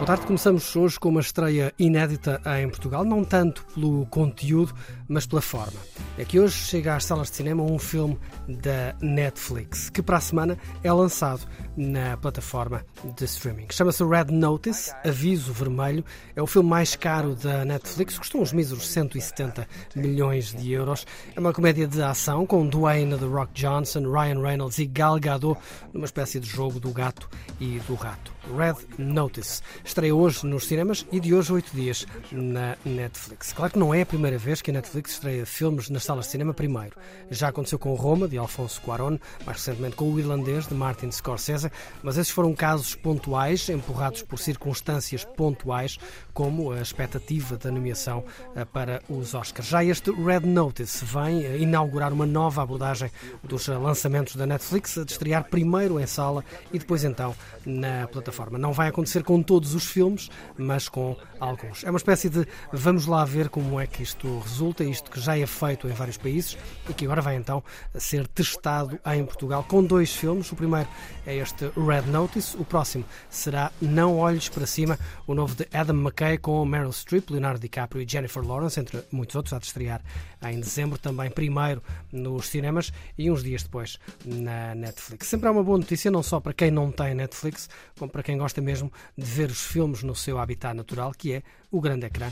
Boa tarde, começamos hoje com uma estreia inédita em Portugal, não tanto pelo conteúdo, mas pela forma. É que hoje chega às salas de cinema um filme da Netflix, que para a semana é lançado na plataforma de streaming. Chama-se Red Notice, Aviso Vermelho. É o filme mais caro da Netflix, custou uns míseros 170 milhões de euros. É uma comédia de ação com Dwayne The Rock Johnson, Ryan Reynolds e Gal Gadot numa espécie de jogo do gato e do rato. Red Notice. Estreia hoje nos cinemas e de hoje oito dias na Netflix. Claro que não é a primeira vez que a Netflix estreia filmes nas salas de cinema primeiro. Já aconteceu com Roma, de Alfonso Cuarón, mais recentemente com O Irlandês, de Martin Scorsese, mas esses foram casos pontuais, empurrados por circunstâncias pontuais, como a expectativa da nomeação eh, para os Oscars. Já este Red Notice vem eh, inaugurar uma nova abordagem dos eh, lançamentos da Netflix, de estrear primeiro em sala e depois então na plataforma. Não vai acontecer com todos os filmes, mas com alguns. É uma espécie de vamos lá ver como é que isto resulta, isto que já é feito em vários países e que agora vai então ser testado em Portugal com dois filmes. O primeiro é este Red Notice, o próximo será Não Olhes para Cima, o novo de Adam McKay com Meryl Streep, Leonardo DiCaprio e Jennifer Lawrence, entre muitos outros, de estrear em dezembro, também primeiro nos cinemas e uns dias depois na Netflix. Sempre há uma boa notícia, não só para quem não tem Netflix, como para quem gosta mesmo de ver os filmes no seu habitat natural, que é o grande ecrã.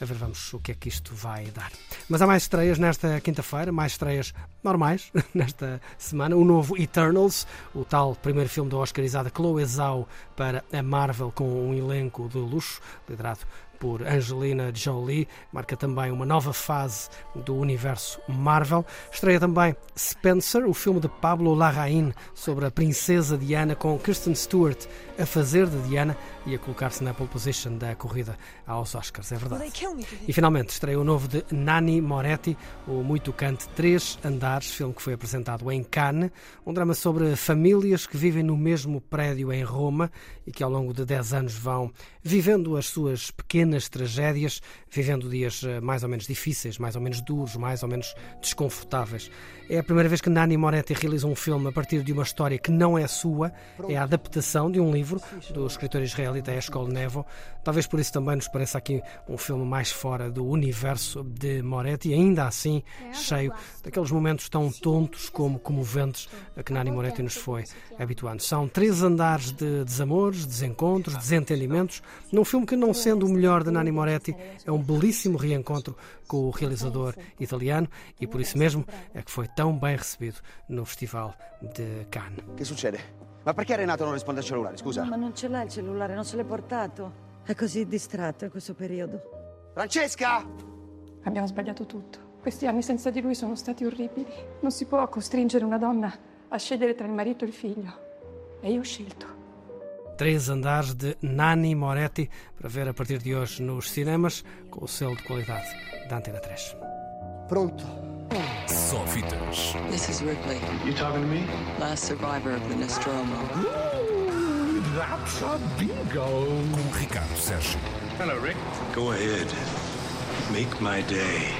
A ver, vamos o que é que isto vai dar. Mas há mais estreias nesta quinta-feira, mais estreias normais nesta semana. O novo Eternals, o tal primeiro filme da Oscarizada Chloe Zhao para a Marvel com um elenco de luxo, liderado por Angelina Jolie, marca também uma nova fase do universo Marvel. Estreia também Spencer, o filme de Pablo Larraín sobre a princesa Diana, com Kristen Stewart a fazer de Diana e a colocar-se na pole position da corrida aos Oscars, é verdade. E finalmente estreia o novo de Nani Moretti, o muito tocante Três Andares, filme que foi apresentado em Cannes, um drama sobre famílias que vivem no mesmo prédio em Roma e que ao longo de 10 anos vão vivendo as suas pequenas tragédias, vivendo dias eh, mais ou menos difíceis, mais ou menos duros, mais ou menos desconfortáveis. É a primeira vez que Nani Moretti realiza um filme a partir de uma história que não é sua, é a adaptação de um livro do escritor israelita Eshkol Nevo. Talvez por isso também nos pareça aqui um filme mais fora do universo de Moretti, ainda assim cheio daqueles momentos tão tontos como comoventes a que Nani Moretti nos foi habituando. São três andares de desamores, desencontros, desentendimentos, num filme que, não sendo o melhor de Nani Moretti, é um belíssimo reencontro com o realizador italiano e por isso mesmo é que foi tão bem recebido no Festival de Cannes. Che succede? Ma perché Renato non risponde al cellulare, scusa? Ma non ce l'ha il cellulare, non se l'è portato. È così distratto in questo periodo. Francesca! Abbiamo sbagliato tutto. Questi anni senza di lui sono stati orribili. Non si può costringere una donna a scegliere tra il marito e il figlio. E io ho scelto. Três andares de Nani Moretti para ver a partir de hoje nos cinemas com o selo de qualidade da Antena 3. Pronto. Só fitas. This is Ripley, You talking to me? last survivor of the Nostromo. Ooh, that's a bingo. Com Ricardo Sérgio. Hello, Rick. Go ahead. Make my day.